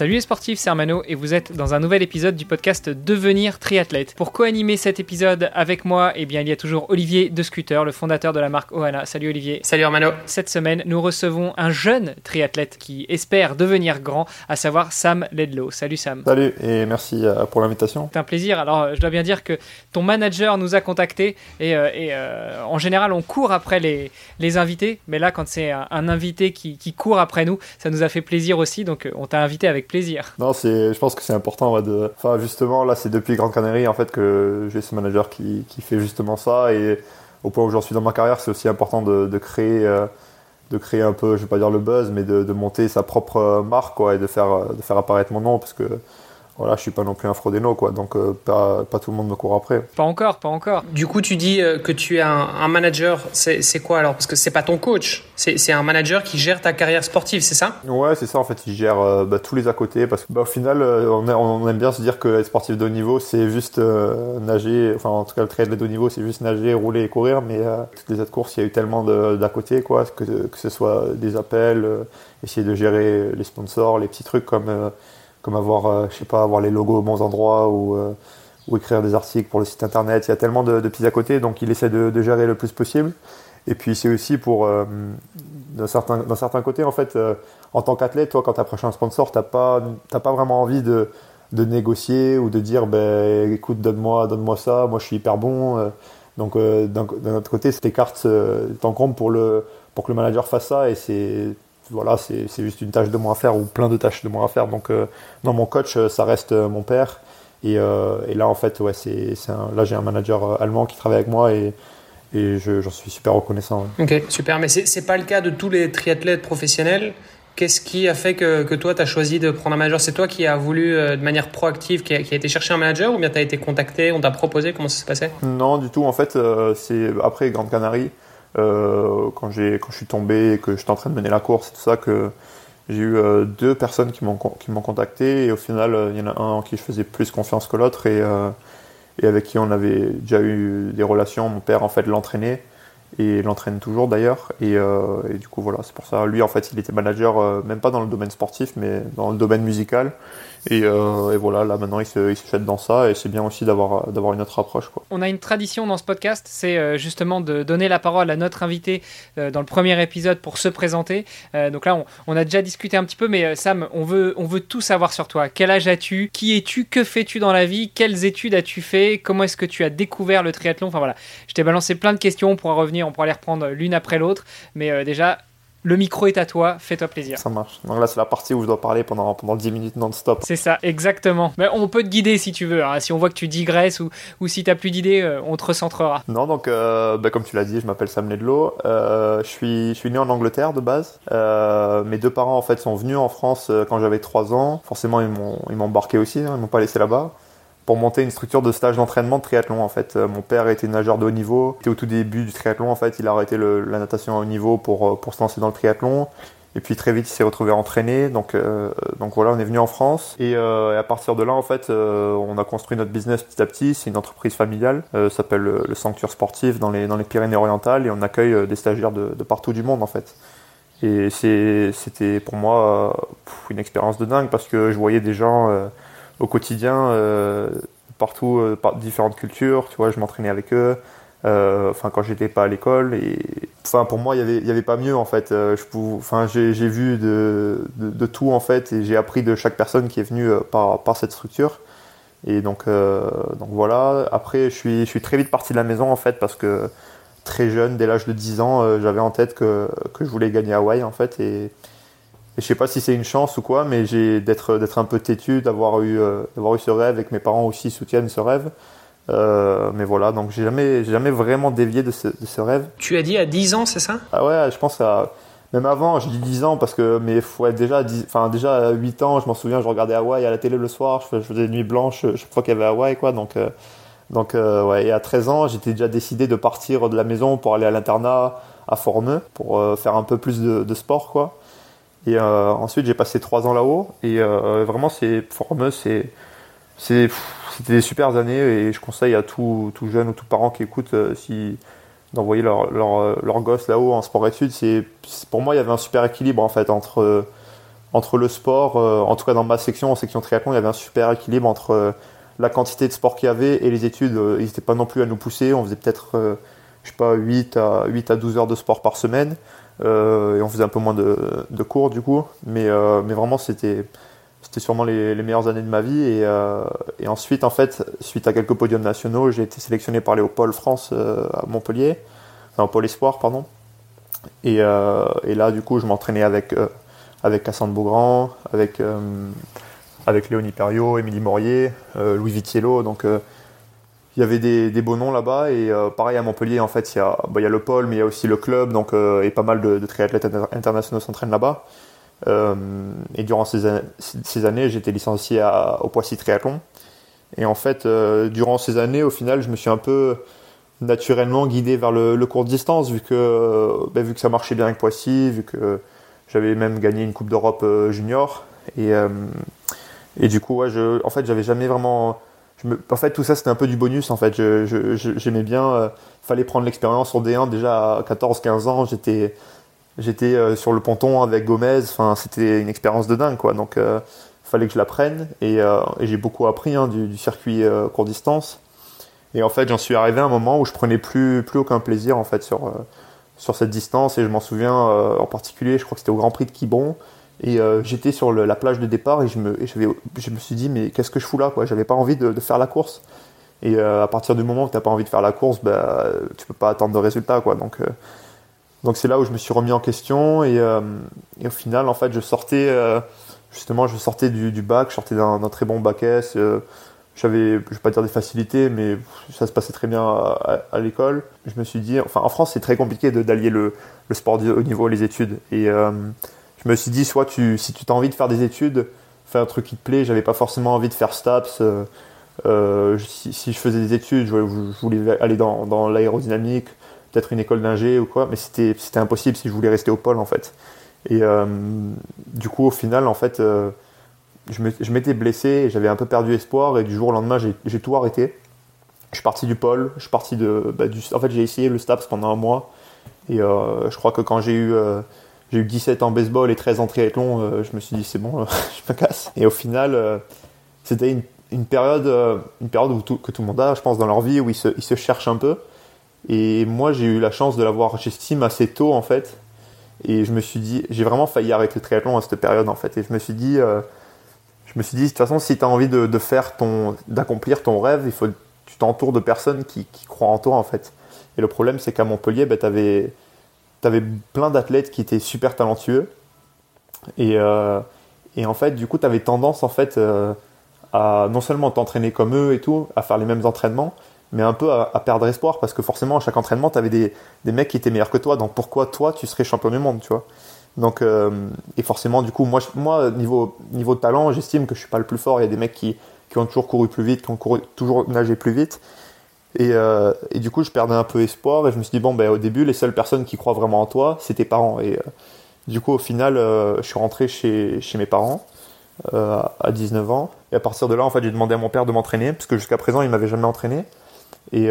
Salut les sportifs, c'est Armano et vous êtes dans un nouvel épisode du podcast Devenir triathlète. Pour co-animer cet épisode avec moi, eh bien, il y a toujours Olivier de Scooter, le fondateur de la marque Ohana. Salut Olivier. Salut Armano. Cette semaine, nous recevons un jeune triathlète qui espère devenir grand, à savoir Sam Ledlow. Salut Sam. Salut et merci euh, pour l'invitation. C'est un plaisir. Alors, je dois bien dire que ton manager nous a contactés et, euh, et euh, en général, on court après les, les invités, mais là, quand c'est un, un invité qui, qui, court après nous, ça nous a fait plaisir aussi, donc on t'a invité avec Non, c'est, je pense que c'est important. Enfin, justement, là, c'est depuis Grande Canarie en fait que j'ai ce manager qui, qui, fait justement ça et au point où j'en suis dans ma carrière, c'est aussi important de, créer. Euh, de créer un peu, je vais pas dire le buzz, mais de, monter sa propre marque et de faire, de faire apparaître mon nom parce que voilà, je suis pas non plus un fraudéno, quoi. Donc, euh, pas, pas, tout le monde me court après. Pas encore, pas encore. Du coup, tu dis euh, que tu es un, un manager. C'est quoi alors? Parce que c'est pas ton coach. C'est un manager qui gère ta carrière sportive, c'est ça? Ouais, c'est ça. En fait, il gère euh, bah, tous les à côté. Parce que, bah, final, on, a, on, aime bien se dire que être sportif de haut niveau, c'est juste nager. Enfin, en tout cas, le triathlon de haut niveau, c'est juste nager, rouler et courir. Mais toutes les autres courses, il y a eu tellement d'à côté, quoi. Que, que ce soit des appels, essayer de gérer les sponsors, les petits trucs comme comme avoir, euh, je sais pas, avoir les logos aux bons endroits ou, euh, ou écrire des articles pour le site internet. Il y a tellement de, de petits à côté, donc il essaie de, de, gérer le plus possible. Et puis c'est aussi pour, euh, d'un certain, certain côté, en fait, euh, en tant qu'athlète, toi, quand tu approches un sponsor, t'as pas, t'as pas vraiment envie de, de négocier ou de dire, ben, écoute, donne-moi, donne-moi ça, moi je suis hyper bon. donc d'un, autre côté, tes cartes t'encombrent pour le, pour que le manager fasse ça et c'est voilà, c'est juste une tâche de moins à faire ou plein de tâches de moins à faire. Donc, euh, non, mon coach, euh, ça reste euh, mon père. Et, euh, et, là, en fait, ouais, c'est là, j'ai un manager allemand qui travaille avec moi et, et j'en suis super reconnaissant. Ouais. Ok, super. Mais c'est pas le cas de tous les triathlètes professionnels. Qu'est-ce qui a fait que, que toi, tu as choisi de prendre un manager? C'est toi qui as voulu, de manière proactive, qui a, qui a, été chercher un manager ou bien tu as été contacté, on t'a proposé? Comment ça se passait Non, du tout. En fait, c'est après Grande Canarie. Euh, quand, j'ai, quand je suis tombé et que j'étais en train de mener la course et tout ça, que j'ai eu euh, deux personnes qui m'ont, qui m'ont contacté et au final, il y en a un en qui je faisais plus confiance que l'autre et, euh, et avec qui on avait déjà eu des relations. Mon père, en fait, l'entraînait et l'entraîne toujours d'ailleurs. Et, euh, et, du coup, voilà, c'est pour ça. Lui, en fait, il était manager, euh, même pas dans le domaine sportif, mais dans le domaine musical. Et, euh, et voilà, là maintenant, il se, il se jette dans ça. Et c'est bien aussi d'avoir, une autre approche. Quoi. On a une tradition dans ce podcast, c'est justement de donner la parole à notre invité dans le premier épisode pour se présenter. Donc là, on, a déjà discuté un petit peu, mais Sam, on veut, on veut tout savoir sur toi. Quel âge as-tu? Qui es-tu? Que fais-tu dans la vie? Quelles études as-tu fait? Comment est-ce que tu as découvert le triathlon? Enfin voilà, je t'ai balancé plein de questions. On pourra on pourra les reprendre l'une après l'autre. Mais euh, déjà, le micro est à toi, fais-toi plaisir. Ça marche. Donc là, c'est la partie où je dois parler pendant, pendant 10 minutes non-stop. C'est ça, exactement. Mais on peut te guider si tu veux. Hein. Si on voit que tu digresses ou, ou si tu n'as plus d'idées, euh, on te recentrera. Non, donc, euh, bah, comme tu l'as dit, je m'appelle Sam Ledlow. Euh, je, suis, je suis né en Angleterre de base. Mes deux parents, en fait, sont venus en France quand j'avais 3 ans. Forcément, ils m'ont, ils m'ont embarqué aussi, hein. ils m'ont pas laissé là-bas pour monter une structure de stage d'entraînement de triathlon en fait. Euh, mon père était nageur de haut niveau, était au tout début du triathlon en fait, il a arrêté la natation à haut niveau pour, pour se lancer dans le triathlon. Et puis très vite il s'est retrouvé entraîné, donc, euh, donc voilà, on est venu en France. Et, euh, à partir de là, en fait, euh, on a construit notre business petit à petit. C'est une entreprise familiale, euh, s'appelle le, le Sanctuaire Sportif dans les, dans les Pyrénées-Orientales et on accueille des stagiaires de, de partout du monde en fait. Et c'était pour moi une expérience de dingue parce que je voyais des gens au quotidien, euh, partout, euh, par différentes cultures, tu vois, je m'entraînais avec eux, euh, enfin quand j'étais pas à l'école, et enfin pour moi il y avait, il y avait pas mieux en fait, je enfin j'ai vu de, de, tout en fait, et j'ai appris de chaque personne qui est venue par, par cette structure. Et donc, donc voilà. Après, je suis, je suis très vite parti de la maison en fait parce que très jeune, dès l'âge de 10 ans, j'avais en tête que, que je voulais gagner Hawaï en fait. Et je sais pas si c'est une chance ou quoi, mais j'ai d'être d'être un peu têtu, d'avoir eu euh, d'avoir eu ce rêve et que mes parents aussi soutiennent ce rêve. mais voilà, donc j'ai jamais, jamais vraiment dévié de ce, de ce, rêve. Tu as dit à 10 ans, c'est ça? Ah ouais, je pense à même avant, je dis 10 ans parce que, mais ouais, déjà, enfin, déjà à 8 ans, je m'en souviens, je regardais Hawaï à la télé le soir, je faisais des nuits blanches chaque fois qu'il y avait Hawaï, quoi. Donc, euh, donc euh, ouais, et à 13 ans, j'étais déjà décidé de partir de la maison pour aller à l'internat à Formeux pour euh, faire un peu plus de, de sport, quoi. Et ensuite, j'ai passé 3 ans là-haut et vraiment, c'est Formeux, c'est, c'était des super années et je conseille à tout, tout jeune ou tout parent qui écoute si d'envoyer leur, leur, leur gosse là-haut en sport études. C'est, pour moi, il y avait un super équilibre en fait entre, entre le sport, euh, en tout cas dans ma section, en section triathlon, il y avait un super équilibre entre euh, la quantité de sport qu'il y avait et les études. Euh, ils n'étaient pas non plus à nous pousser. On faisait peut-être, je sais pas, 8 à, 8 à 12 heures de sport par semaine. Et on faisait un peu moins de, de cours du coup. Mais, mais vraiment, c'était sûrement les, les, meilleures années de ma vie. Et, euh, et, ensuite, en fait, suite à quelques podiums nationaux, j'ai été sélectionné par les Pôle France euh, à Montpellier, enfin Pôle Espoir, pardon. Et, euh, et là, du coup, je m'entraînais avec, euh, avec Cassandre Beaugrand, avec, euh, avec Léonie Perriot, Émilie Morier, Louis Vitiello. Donc, il y avait des, des beaux noms là-bas. Et pareil à Montpellier, en fait, il y, a, bah, il y a le pôle, mais il y a aussi le club. Donc, et pas mal de, triathlètes internationaux s'entraînent là-bas. Euh, et durant ces, ces années, j'étais licencié à, au Poissy Triathlon. Et en fait, euh, durant ces années, au final, je me suis un peu naturellement guidé vers le, le court distance, vu que, ben, vu que ça marchait bien avec Poissy, vu que j'avais même gagné une Coupe d'Europe euh, junior. Et, et du coup, je, en fait, j'avais jamais vraiment. En fait, tout ça, c'était un peu du bonus. En fait, j'aimais bien. fallait prendre l'expérience sur D1 déjà à 14-15 ans. J'étais J'étais euh, sur le ponton avec Gomez, enfin c'était une expérience de dingue quoi. Donc euh, fallait que je l'apprenne et, euh, et j'ai beaucoup appris hein, du, circuit euh, court distance. Et en fait, j'en suis arrivé à un moment où je prenais plus plus aucun plaisir en fait sur sur cette distance et je m'en souviens en particulier, je crois que c'était au Grand Prix de Quiberon et j'étais sur la plage de départ et je me je, me suis dit mais qu'est-ce que je fous là quoi? J'avais pas envie de, faire la course. Et à partir du moment où t'as pas envie de faire la course, bah tu peux pas attendre de résultats quoi. Donc donc c'est là où je me suis remis en question et, euh, au final en fait je sortais euh, justement je sortais du, bac, je sortais d'un très bon bac S. Euh, j'avais, je vais pas dire des facilités, mais ça se passait très bien à, l'école. Je me suis dit, enfin en France c'est très compliqué d'allier le, le, sport au niveau les études euh, je me suis dit soit tu si tu as envie de faire des études, fais un truc qui te plaît. J'avais pas forcément envie de faire STAPS. Si, si, je faisais des études, je, voulais aller dans, l'aérodynamique peut-être une école d'ingé ou quoi, mais c'était impossible si je voulais rester au pôle en fait. Et euh, du coup, au final, en fait, euh, je m'étais blessé, j'avais un peu perdu espoir, et du jour au lendemain, j'ai tout arrêté. Je suis parti du pôle, je suis parti de, bah, en fait, j'ai essayé le STAPS pendant un mois, et euh, je crois que quand j'ai eu euh, j'ai eu 17 en baseball et 13 en triathlon, euh, je me suis dit c'est bon, je me casse. Et au final, euh, c'était une, période, une période où que tout le monde a, je pense, dans leur vie, où ils se, cherchent un peu. Et moi, j'ai eu la chance de l'avoir, j'estime, assez tôt, en fait. Et je me suis dit, j'ai vraiment failli arrêter le triathlon à cette période, en fait. Et je me suis dit, euh, je me suis dit, de toute façon, si tu as envie de, faire ton, d'accomplir ton rêve, il faut, tu t'entoures de personnes qui, croient en toi, en fait. Et le problème, c'est qu'à Montpellier, bah, tu avais, avais, plein d'athlètes qui étaient super talentueux. Et, euh, et en fait, du coup, tu avais tendance, en fait, euh, à non seulement t'entraîner comme eux et tout, à faire les mêmes entraînements, mais un peu à, perdre espoir. Parce que forcément à chaque entraînement tu avais des, des mecs qui étaient meilleurs que toi. Donc pourquoi toi tu serais champion du monde tu vois? Donc euh, et forcément du coup moi moi niveau niveau talent j'estime que je suis pas le plus fort. Il y a des mecs qui, qui ont toujours couru plus vite qui ont toujours nagé plus vite et, euh, et du coup je perdais un peu espoir et je me suis dit bon ben au début les seules personnes qui croient vraiment en toi c'est tes parents et euh, du coup au final euh, je suis rentré chez chez mes parents à 19 ans et à partir de là en fait j'ai demandé à mon père de m'entraîner parce que jusqu'à présent il m'avait jamais entraîné et,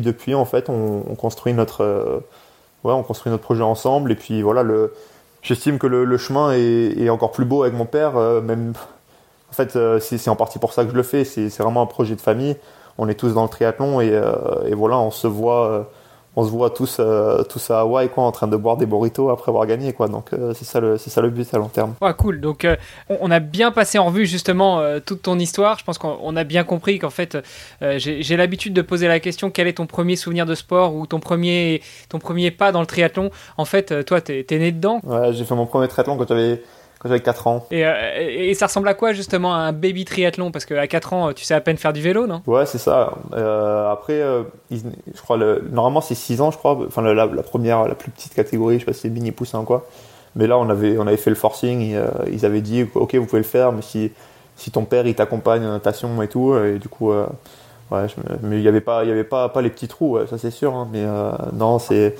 depuis, en fait, on, on construit notre, ouais, on construit notre projet ensemble. Et puis voilà, j'estime que le, chemin est, est, encore plus beau avec mon père. Même, en fait, c'est en partie pour ça que je le fais. C'est vraiment un projet de famille. On est tous dans le triathlon et, euh, et voilà, on se voit on se voit tous, euh, tous à Hawaï quoi, en train de boire des burritos après avoir gagné. Quoi. Donc euh, c'est ça, le, ça le but à long terme. Ouais, cool. Donc euh, on a bien passé en revue justement euh, toute ton histoire. Je pense qu'on a bien compris qu'en fait, euh, j'ai l'habitude de poser la question quel est ton premier souvenir de sport ou ton premier, ton premier pas dans le triathlon? En fait, toi, t'es es né dedans Ouais, j'ai fait mon premier triathlon quand j'avais quand j'avais 4 ans. Et, euh, et, ça ressemble à quoi justement un baby triathlon? Parce qu'à 4 ans, tu sais à peine faire du vélo, non? Ouais, c'est ça. Euh, après, euh, je crois, le, normalement c'est 6 ans, je crois. Enfin, la, la, première, la plus petite catégorie, je sais pas si c'est mini poussin ou quoi. Mais là, on avait, on avait fait le forcing. Et, ils avaient dit, ok, vous pouvez le faire, mais si, si ton père il t'accompagne en natation et tout, et du coup, ouais, mais il n'y avait pas, il y avait pas, pas les petits trous, ça c'est sûr. Hein, mais non, c'est,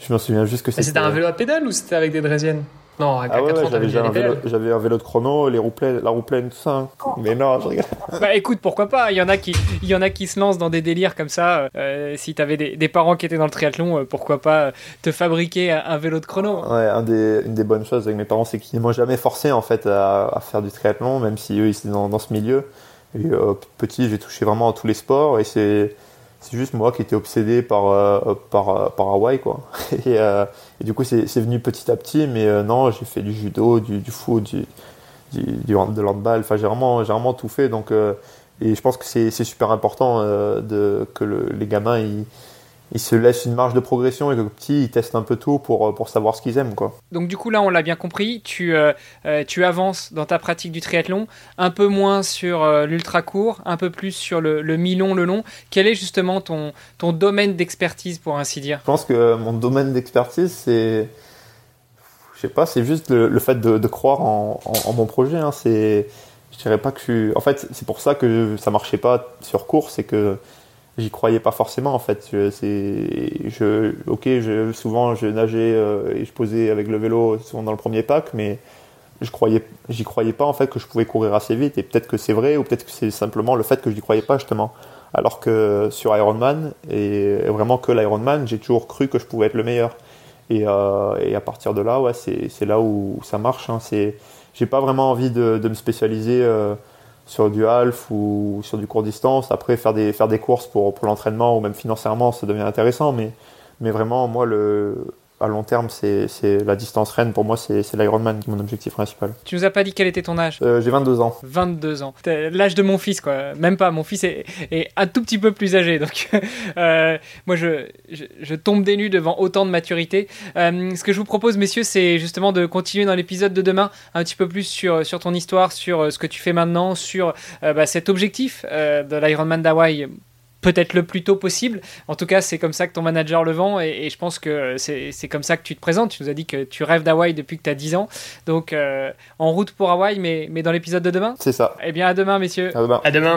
je me souviens juste que c'était. C'était un vélo à pédale ou c'était avec des draisiennes? Non, à ah ouais, j'avais un, vélo, j'avais un vélo de chrono, les roues pleines, la roue pleine, tout ça. Hein. Mais non, je regarde. Bah écoute, pourquoi pas Il y en a qui, il y en a qui se lancent dans des délires comme ça. Euh, si t'avais des, des parents qui étaient dans le triathlon, euh, pourquoi pas te fabriquer un, vélo de chrono Ouais, un des, une des bonnes choses avec mes parents, c'est qu'ils m'ont jamais forcé en fait à, à, faire du triathlon, même si eux ils étaient dans, dans ce milieu. Et euh, petit, j'ai touché vraiment à tous les sports et c'est c'est juste moi qui étais obsédé par, euh, par, euh, par Hawaï, quoi. Et, euh, et du coup, c'est venu petit à petit, mais non, j'ai fait du judo, du, du foot, du, du, de l'handball, enfin, j'ai vraiment, vraiment tout fait, donc, et je pense que c'est super important de, que le, les gamins, ils ils se laissent une marge de progression et que petit, ils testent un peu tout pour, euh, pour savoir ce qu'ils aiment. Quoi. Donc du coup là, on l'a bien compris, tu, euh, euh, tu avances dans ta pratique du triathlon, un peu moins sur l'ultra court, un peu plus sur le, le mi-long, le long. Quel est justement ton, ton domaine d'expertise pour ainsi dire? Je pense que mon domaine d'expertise, c'est... Je sais pas, c'est juste le, fait de, de croire en, en, mon projet. Hein. C'est... Je dirais pas que je suis... En fait, c'est pour ça que ça marchait pas sur course, c'est que j'y croyais pas forcément en fait. C'est, je, ok, je, souvent je nageais euh, et je posais avec le vélo souvent dans le premier pack, mais je croyais, j'y croyais pas en fait que je pouvais courir assez vite. Et peut-être que c'est vrai, ou peut-être que c'est simplement le fait que je n'y croyais pas justement. Alors que sur Ironman et vraiment que l'Ironman, j'ai toujours cru que je pouvais être le meilleur. Et, euh, et à partir de là, ouais, c'est, là où ça marche. Hein. C'est, j'ai pas vraiment envie de, de me spécialiser. Euh, sur du half ou sur du court distance. Après, faire des, faire des courses pour, pour l'entraînement ou même financièrement, ça devient intéressant. Mais, mais vraiment, moi, le, à long terme, c'est la distance reine. Pour moi, c'est l'Ironman qui est mon objectif principal. Tu nous as pas dit quel était ton âge? Euh, J'ai 22 ans. 22 ans. L'âge de mon fils, quoi. Même pas. Mon fils est, est un tout petit peu plus âgé. Donc, euh, moi, je, je, tombe des nues devant autant de maturité. Euh, ce que je vous propose, messieurs, c'est justement de continuer dans l'épisode de demain un petit peu plus sur, sur ton histoire, sur ce que tu fais maintenant, sur bah, cet objectif de l'Ironman d'Hawaï peut-être le plus tôt possible. En tout cas, c'est comme ça que ton manager le vend et, je pense que c'est comme ça que tu te présentes. Tu nous as dit que tu rêves d'Hawaï depuis que tu as 10 ans. Donc, euh, en route pour Hawaï, mais, mais dans l'épisode de demain? C'est ça. Eh bien, à demain, messieurs. À demain. À demain.